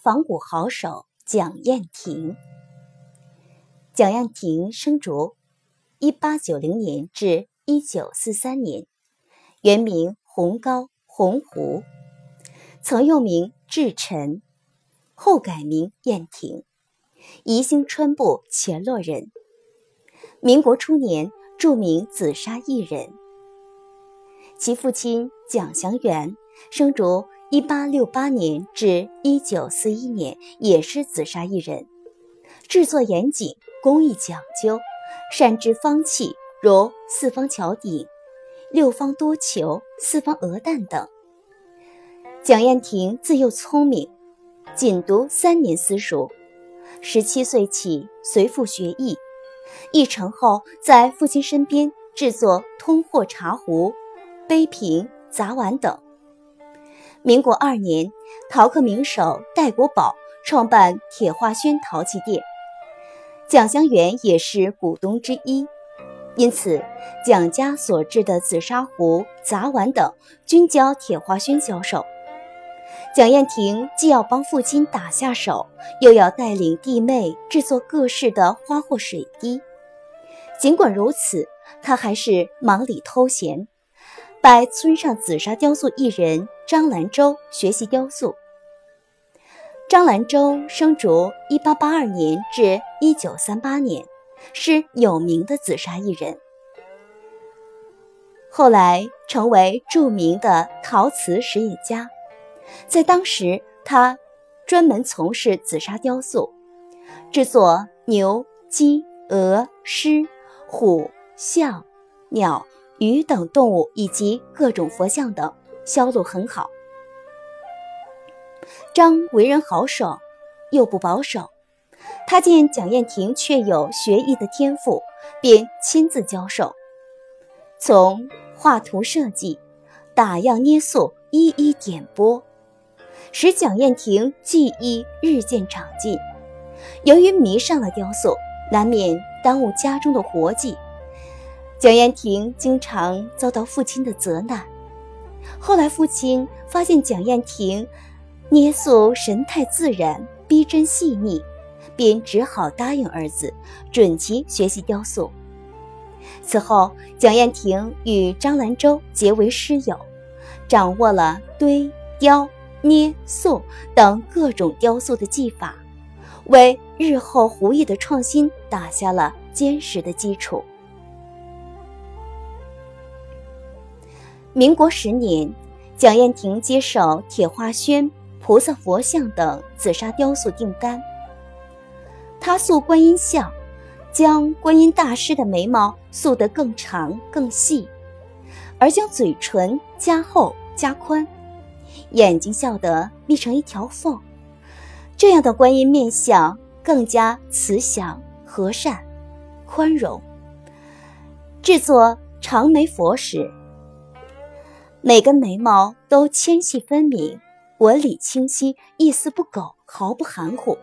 仿古好手蒋燕亭。蒋燕亭生卒一八九零年至一九四三年，原名洪高、洪湖，曾用名志臣，后改名燕亭，宜兴川部前洛人。民国初年，著名紫砂艺人。其父亲蒋祥元生卒一八六八年至一九四一年，也是紫砂艺人，制作严谨。工艺讲究，善制方器，如四方桥顶、六方多球、四方鹅蛋等。蒋燕亭自幼聪明，仅读三年私塾，十七岁起随父学艺，艺成后在父亲身边制作通货茶壶、杯瓶、杂碗等。民国二年，陶刻名手戴国宝创办铁花轩陶器店。蒋祥元也是股东之一，因此蒋家所制的紫砂壶、杂碗等均交铁花轩销售。蒋燕婷既要帮父亲打下手，又要带领弟妹制作各式的花或水滴。尽管如此，他还是忙里偷闲，拜村上紫砂雕塑艺人张兰舟学习雕塑。张兰舟生卒一八八二年至一九三八年，是有名的紫砂艺人。后来成为著名的陶瓷实业家。在当时，他专门从事紫砂雕塑，制作牛、鸡、鹅、狮、虎、象、鸟、鱼等动物以及各种佛像等，销路很好。张为人豪爽，又不保守。他见蒋燕婷确有学艺的天赋，便亲自教授，从画图设计、打样捏塑一一点拨，使蒋燕婷技艺日渐长进。由于迷上了雕塑，难免耽误家中的活计，蒋燕婷经常遭到父亲的责难。后来父亲发现蒋燕婷。捏塑神态自然，逼真细腻，便只好答应儿子，准其学习雕塑。此后，蒋燕婷与张兰州结为师友，掌握了堆、雕、捏、塑等各种雕塑的技法，为日后壶艺的创新打下了坚实的基础。民国十年，蒋燕亭接手铁花轩。菩萨、佛像等紫砂雕塑订单。他塑观音像，将观音大师的眉毛塑得更长更细，而将嘴唇加厚加宽，眼睛笑得眯成一条缝。这样的观音面相更加慈祥、和善、宽容。制作长眉佛时，每根眉毛都纤细分明。纹理清晰，一丝不苟，毫不含糊。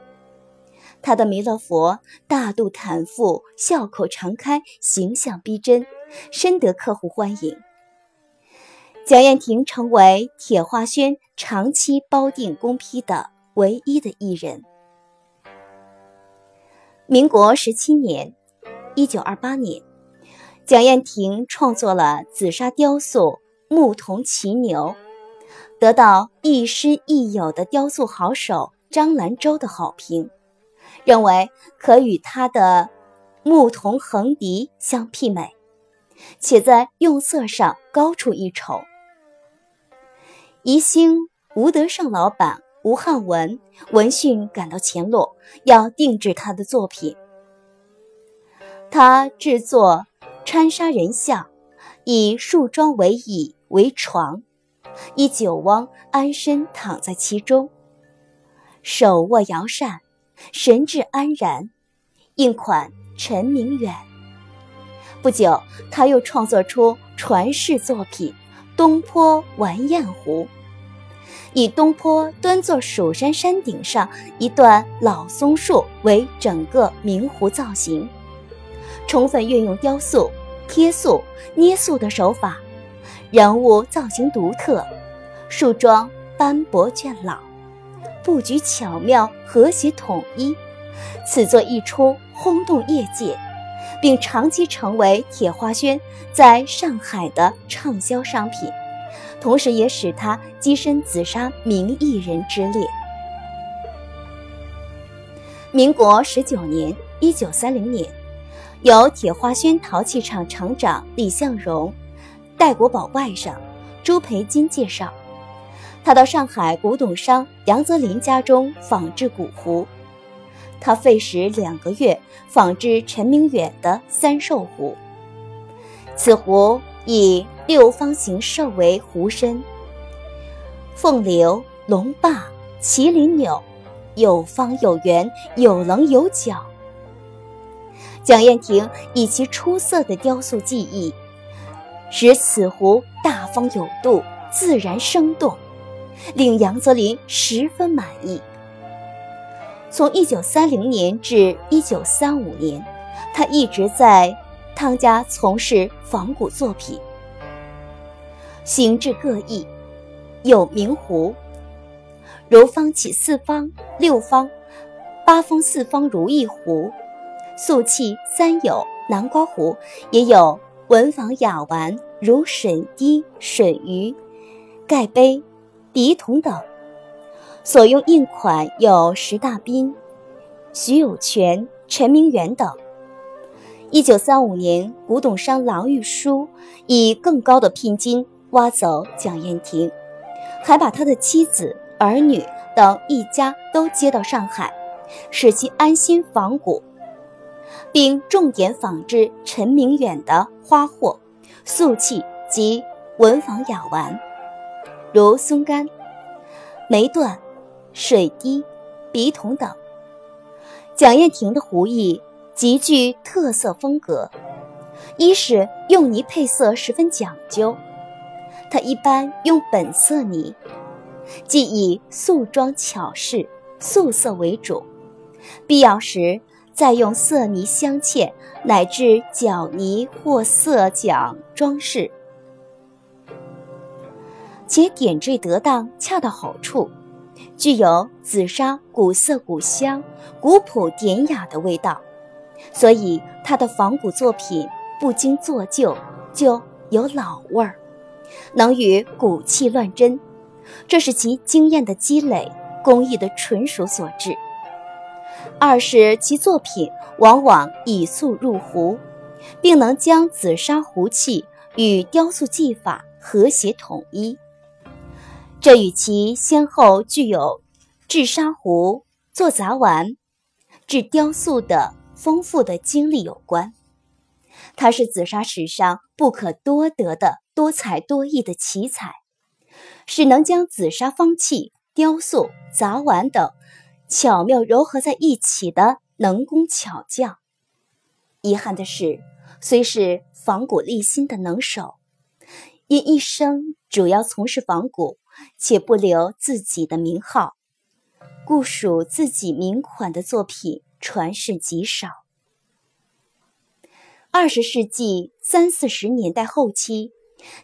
他的弥勒佛大肚坦腹，笑口常开，形象逼真，深得客户欢迎。蒋燕亭成为铁花轩长期包定公批的唯一的艺人。民国十七年（一九二八年），蒋燕亭创作了紫砂雕塑《牧童骑牛》。得到亦师亦友的雕塑好手张兰舟的好评，认为可与他的牧童横笛相媲美，且在用色上高出一筹。宜兴吴德胜老板吴汉文闻讯赶到前洛，要定制他的作品。他制作穿沙人像，以树桩为椅为床。以酒翁安身躺在其中，手握摇扇，神志安然，应款陈明远。不久，他又创作出传世作品《东坡玩雁湖》，以东坡端坐蜀山山顶上一段老松树为整个明湖造型，充分运用雕塑、贴塑、捏塑的手法。人物造型独特，树桩斑驳倦老，布局巧妙、和谐统一，此作一出轰动业界，并长期成为铁花轩在上海的畅销商品，同时也使他跻身紫砂名艺人之列。民国十九年（一九三零年），由铁花轩陶器厂厂长李向荣、戴国宝外甥朱培金介绍。他到上海古董商杨泽林家中仿制古壶，他费时两个月仿制陈明远的三寿壶。此壶以六方形兽为壶身，凤流、龙霸、麒麟钮，有方有圆，有棱有角。蒋燕亭以其出色的雕塑技艺，使此壶大方有度，自然生动。令杨泽林十分满意。从一九三零年至一九三五年，他一直在汤家从事仿古作品，形制各异，有明壶，如方起四方、六方、八方四方如意壶，素器三有南瓜壶，也有文房雅玩，如水滴、水鱼、盖杯。笔筒等，所用印款有石大彬、徐有泉、陈明远等。一九三五年，古董商郎玉书以更高的聘金挖走蒋燕婷，还把他的妻子、儿女等一家都接到上海，使其安心仿古，并重点仿制陈明远的花货、素器及文房雅玩。如松干、梅段、水滴、笔筒等，蒋燕亭的壶艺极具特色风格。一是用泥配色十分讲究，他一般用本色泥，即以素装巧饰、素色为主，必要时再用色泥镶嵌乃至角泥或色桨装饰。且点缀得当，恰到好处，具有紫砂古色古香、古朴典雅的味道，所以他的仿古作品不经做旧就有老味儿，能与古器乱真，这是其经验的积累、工艺的纯熟所致。二是其作品往往以素入壶，并能将紫砂壶器与雕塑技法和谐统一。这与其先后具有制砂壶、做杂玩、制雕塑的丰富的经历有关。他是紫砂史上不可多得的多才多艺的奇才，是能将紫砂方器、雕塑、杂玩等巧妙糅合在一起的能工巧匠。遗憾的是，虽是仿古立新的能手，因一生主要从事仿古。且不留自己的名号，故属自己名款的作品传世极少。二十世纪三四十年代后期，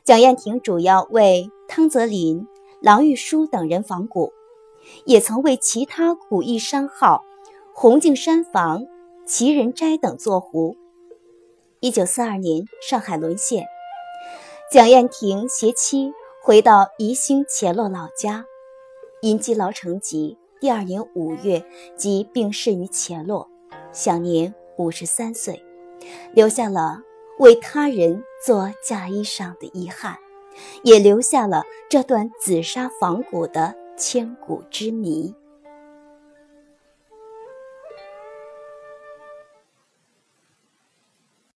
蒋燕亭主要为汤泽林、郎玉书等人仿古，也曾为其他古艺商号红镜山房、齐人斋等作壶。一九四二年，上海沦陷，蒋燕亭携妻。回到宜兴钱洛老家，因积劳成疾，第二年五月即病逝于钱洛，享年五十三岁，留下了为他人做嫁衣裳的遗憾，也留下了这段紫砂仿古的千古之谜。